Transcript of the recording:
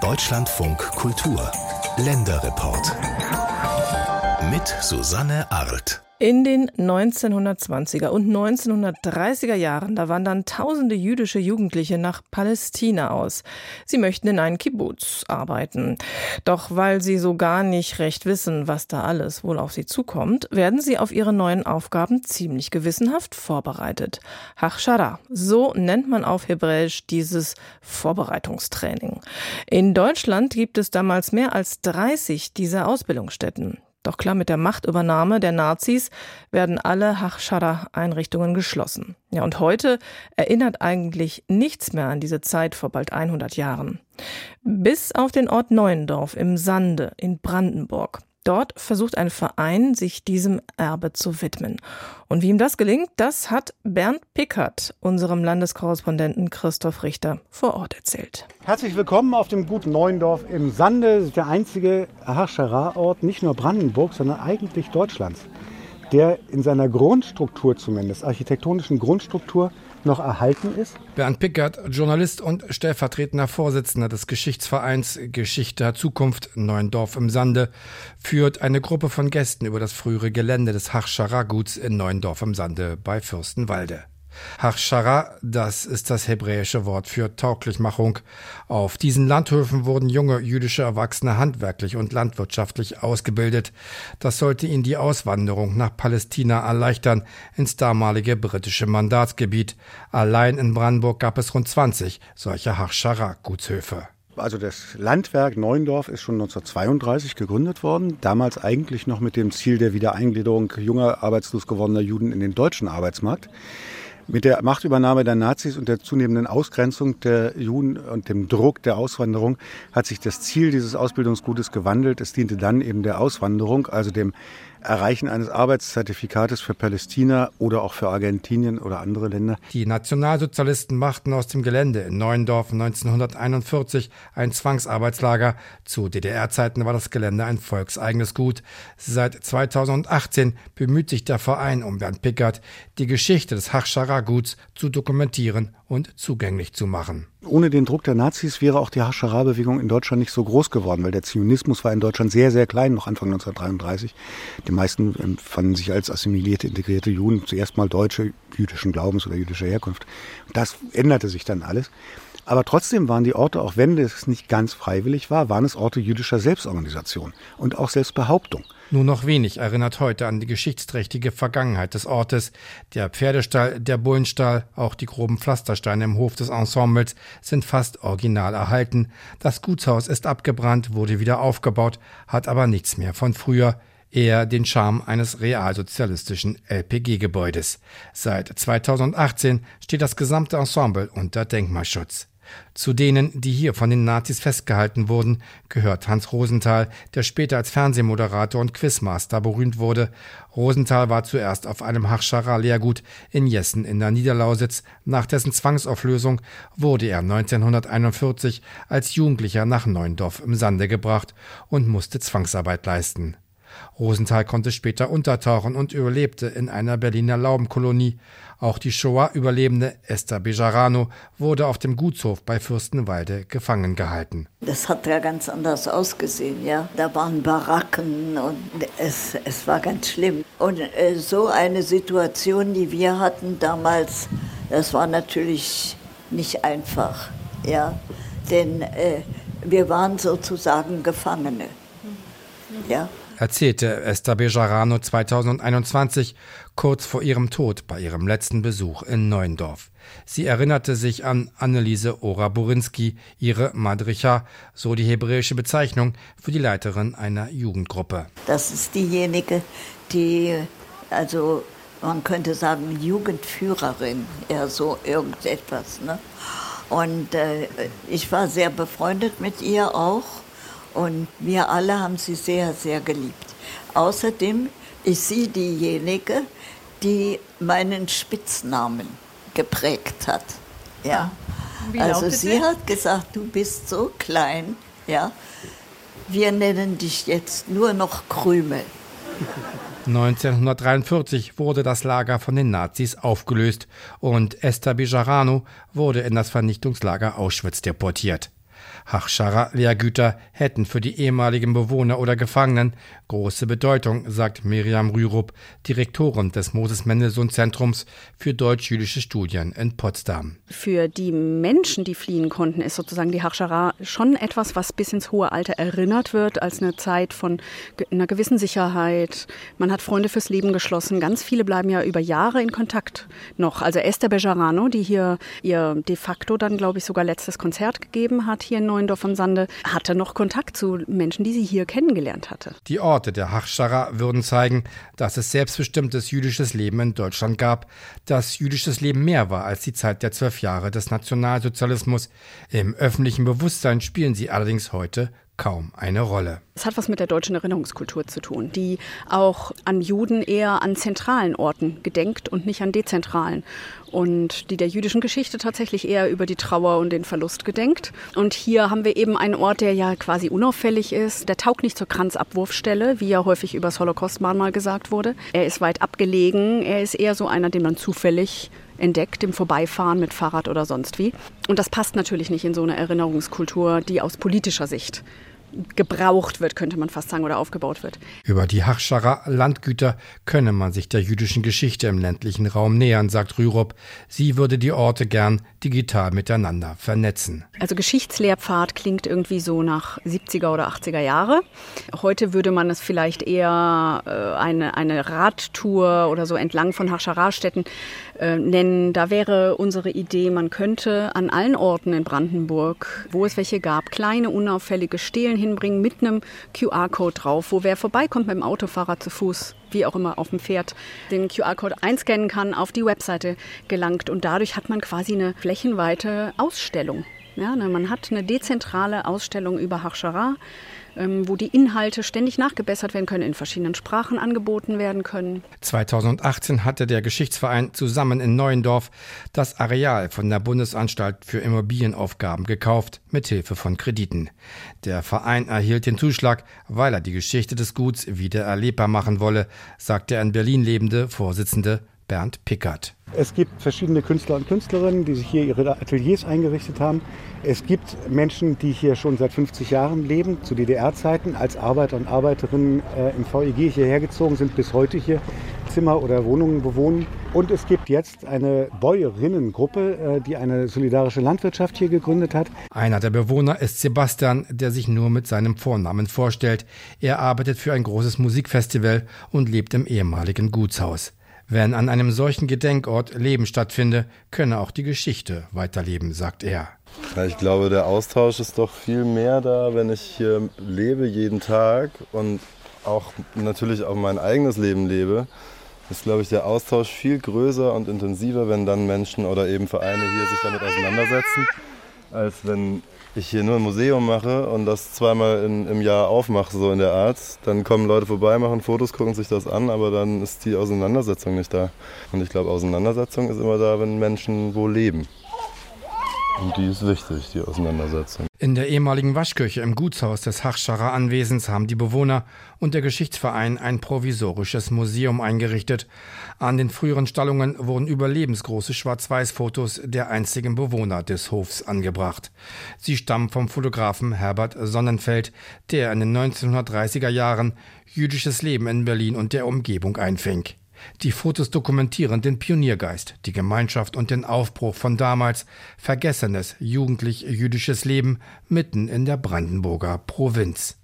Deutschlandfunk Kultur Länderreport mit Susanne Arlt. In den 1920er und 1930er Jahren, da wandern tausende jüdische Jugendliche nach Palästina aus. Sie möchten in einen Kibbutz arbeiten. Doch weil sie so gar nicht recht wissen, was da alles wohl auf sie zukommt, werden sie auf ihre neuen Aufgaben ziemlich gewissenhaft vorbereitet. Hachshara, so nennt man auf Hebräisch dieses Vorbereitungstraining. In Deutschland gibt es damals mehr als 30 dieser Ausbildungsstätten. Doch klar, mit der Machtübernahme der Nazis werden alle Hachschara-Einrichtungen geschlossen. Ja, und heute erinnert eigentlich nichts mehr an diese Zeit vor bald 100 Jahren. Bis auf den Ort Neuendorf im Sande in Brandenburg. Dort versucht ein Verein, sich diesem Erbe zu widmen. Und wie ihm das gelingt, das hat Bernd Pickert, unserem Landeskorrespondenten Christoph Richter, vor Ort erzählt. Herzlich willkommen auf dem Gut Neuendorf im Sande, der einzige Haschara-Ort nicht nur Brandenburg, sondern eigentlich Deutschlands, der in seiner Grundstruktur zumindest, architektonischen Grundstruktur, noch erhalten ist? Bernd Pickert, Journalist und stellvertretender Vorsitzender des Geschichtsvereins Geschichte Zukunft Neuendorf im Sande, führt eine Gruppe von Gästen über das frühere Gelände des Hachschara-Guts in Neuendorf im Sande bei Fürstenwalde. Hachshara, das ist das hebräische Wort für Tauglichmachung. Auf diesen Landhöfen wurden junge jüdische Erwachsene handwerklich und landwirtschaftlich ausgebildet. Das sollte ihnen die Auswanderung nach Palästina erleichtern, ins damalige britische Mandatsgebiet. Allein in Brandenburg gab es rund 20 solcher Hachshara-Gutshöfe. Also das Landwerk Neuendorf ist schon 1932 gegründet worden, damals eigentlich noch mit dem Ziel der Wiedereingliederung junger arbeitslos gewordener Juden in den deutschen Arbeitsmarkt. Mit der Machtübernahme der Nazis und der zunehmenden Ausgrenzung der Juden und dem Druck der Auswanderung hat sich das Ziel dieses Ausbildungsgutes gewandelt. Es diente dann eben der Auswanderung, also dem Erreichen eines Arbeitszertifikates für Palästina oder auch für Argentinien oder andere Länder. Die Nationalsozialisten machten aus dem Gelände in Neuendorf 1941 ein Zwangsarbeitslager. Zu DDR-Zeiten war das Gelände ein volkseigenes Gut. Seit 2018 bemüht sich der Verein um Bernd Pickert, die Geschichte des Hachschara-Guts zu dokumentieren und zugänglich zu machen. Ohne den Druck der Nazis wäre auch die Haschara-Bewegung in Deutschland nicht so groß geworden, weil der Zionismus war in Deutschland sehr, sehr klein, noch Anfang 1933. Die meisten empfanden sich als assimilierte, integrierte Juden, zuerst mal Deutsche jüdischen Glaubens oder jüdischer Herkunft. Das änderte sich dann alles. Aber trotzdem waren die Orte, auch wenn es nicht ganz freiwillig war, waren es Orte jüdischer Selbstorganisation und auch Selbstbehauptung. Nur noch wenig erinnert heute an die geschichtsträchtige Vergangenheit des Ortes. Der Pferdestall, der Bullenstall, auch die groben Pflastersteine im Hof des Ensembles sind fast original erhalten. Das Gutshaus ist abgebrannt, wurde wieder aufgebaut, hat aber nichts mehr von früher eher den Charme eines realsozialistischen LPG-Gebäudes. Seit 2018 steht das gesamte Ensemble unter Denkmalschutz. Zu denen, die hier von den Nazis festgehalten wurden, gehört Hans Rosenthal, der später als Fernsehmoderator und Quizmaster berühmt wurde. Rosenthal war zuerst auf einem Hachschara-Lehrgut in Jessen in der Niederlausitz. Nach dessen Zwangsauflösung wurde er 1941 als Jugendlicher nach Neuendorf im Sande gebracht und musste Zwangsarbeit leisten. Rosenthal konnte später untertauchen und überlebte in einer Berliner Laubenkolonie. Auch die Shoah-Überlebende Esther Bejarano wurde auf dem Gutshof bei Fürstenwalde gefangen gehalten. Das hat ja ganz anders ausgesehen, ja. Da waren Baracken und es, es war ganz schlimm. Und äh, so eine Situation, die wir hatten damals, das war natürlich nicht einfach, ja. Denn äh, wir waren sozusagen Gefangene, ja erzählte Esther Bejarano 2021, kurz vor ihrem Tod bei ihrem letzten Besuch in Neuendorf. Sie erinnerte sich an Anneliese Ora-Burinski, ihre Madricha, so die hebräische Bezeichnung für die Leiterin einer Jugendgruppe. Das ist diejenige, die, also man könnte sagen, Jugendführerin, eher so irgendetwas. Ne? Und äh, ich war sehr befreundet mit ihr auch. Und wir alle haben sie sehr, sehr geliebt. Außerdem ist sie diejenige, die meinen Spitznamen geprägt hat. Ja. Ah, also sie hat gesagt, du bist so klein, ja. Wir nennen dich jetzt nur noch Krümel. 1943 wurde das Lager von den Nazis aufgelöst und Esther Bejarano wurde in das Vernichtungslager Auschwitz deportiert. Hachscharer Lehrgüter hätten für die ehemaligen Bewohner oder Gefangenen große Bedeutung, sagt Miriam Rürup, Direktorin des Moses Mendelssohn Zentrums für deutsch-jüdische Studien in Potsdam. Für die Menschen, die fliehen konnten, ist sozusagen die Hachschara schon etwas, was bis ins hohe Alter erinnert wird, als eine Zeit von einer gewissen Sicherheit. Man hat Freunde fürs Leben geschlossen. Ganz viele bleiben ja über Jahre in Kontakt noch. Also Esther Bejarano, die hier ihr de facto dann, glaube ich, sogar letztes Konzert gegeben hat hier in Neuendorf am Sande, hatte noch Kontakt zu Menschen, die sie hier kennengelernt hatte. Die Orte der Hachschara würden zeigen, dass es selbstbestimmtes jüdisches Leben in Deutschland gab, dass jüdisches Leben mehr war als die Zeit der zwölf Jahre des Nationalsozialismus. Im öffentlichen Bewusstsein spielen sie allerdings heute kaum eine Rolle. Es hat was mit der deutschen Erinnerungskultur zu tun, die auch an Juden eher an zentralen Orten gedenkt und nicht an dezentralen. Und die der jüdischen Geschichte tatsächlich eher über die Trauer und den Verlust gedenkt. Und hier haben wir eben einen Ort, der ja quasi unauffällig ist. Der taugt nicht zur Kranzabwurfstelle, wie ja häufig über das Holocaust-Mahnmal gesagt wurde. Er ist weit abgelegen. Er ist eher so einer, den man zufällig entdeckt im Vorbeifahren mit Fahrrad oder sonst wie. Und das passt natürlich nicht in so eine Erinnerungskultur, die aus politischer Sicht gebraucht wird, könnte man fast sagen, oder aufgebaut wird. Über die Hachscharer Landgüter könne man sich der jüdischen Geschichte im ländlichen Raum nähern, sagt Rürup. Sie würde die Orte gern digital miteinander vernetzen. Also Geschichtslehrpfad klingt irgendwie so nach 70er oder 80er Jahre. Heute würde man es vielleicht eher äh, eine, eine Radtour oder so entlang von Hachschararstätten äh, nennen. Da wäre unsere Idee, man könnte an allen Orten in Brandenburg, wo es welche gab, kleine unauffällige Stelen hinbringen mit einem QR-Code drauf, wo wer vorbeikommt mit dem Autofahrer zu Fuß, wie auch immer auf dem Pferd, den QR-Code einscannen kann, auf die Webseite gelangt und dadurch hat man quasi eine flächenweite Ausstellung. Ja, ne, man hat eine dezentrale Ausstellung über Hachschara ähm, wo die Inhalte ständig nachgebessert werden können, in verschiedenen Sprachen angeboten werden können. 2018 hatte der Geschichtsverein zusammen in Neuendorf das Areal von der Bundesanstalt für Immobilienaufgaben gekauft, mit Hilfe von Krediten. Der Verein erhielt den Zuschlag, weil er die Geschichte des Guts wieder erlebbar machen wolle, sagt der in Berlin lebende Vorsitzende Bernd Pickert. Es gibt verschiedene Künstler und Künstlerinnen, die sich hier ihre Ateliers eingerichtet haben. Es gibt Menschen, die hier schon seit 50 Jahren leben, zu DDR-Zeiten, als Arbeiter und Arbeiterinnen äh, im VEG hierher gezogen sind, bis heute hier Zimmer oder Wohnungen bewohnen. Und es gibt jetzt eine Bäuerinnengruppe, äh, die eine solidarische Landwirtschaft hier gegründet hat. Einer der Bewohner ist Sebastian, der sich nur mit seinem Vornamen vorstellt. Er arbeitet für ein großes Musikfestival und lebt im ehemaligen Gutshaus. Wenn an einem solchen Gedenkort Leben stattfinde, könne auch die Geschichte weiterleben, sagt er. Ich glaube, der Austausch ist doch viel mehr da, wenn ich hier lebe jeden Tag und auch natürlich auch mein eigenes Leben lebe. Ist, glaube ich, der Austausch viel größer und intensiver, wenn dann Menschen oder eben Vereine hier sich damit auseinandersetzen, als wenn ich hier nur ein Museum mache und das zweimal in, im Jahr aufmache, so in der Art, dann kommen Leute vorbei, machen Fotos, gucken sich das an, aber dann ist die Auseinandersetzung nicht da. Und ich glaube, Auseinandersetzung ist immer da, wenn Menschen wo leben. Und die ist wichtig, die Auseinandersetzung. In der ehemaligen Waschküche im Gutshaus des Hachscharer Anwesens haben die Bewohner und der Geschichtsverein ein provisorisches Museum eingerichtet. An den früheren Stallungen wurden überlebensgroße Schwarz-Weiß-Fotos der einzigen Bewohner des Hofs angebracht. Sie stammen vom Fotografen Herbert Sonnenfeld, der in den 1930er Jahren jüdisches Leben in Berlin und der Umgebung einfing. Die Fotos dokumentieren den Pioniergeist, die Gemeinschaft und den Aufbruch von damals vergessenes jugendlich-jüdisches Leben mitten in der Brandenburger Provinz.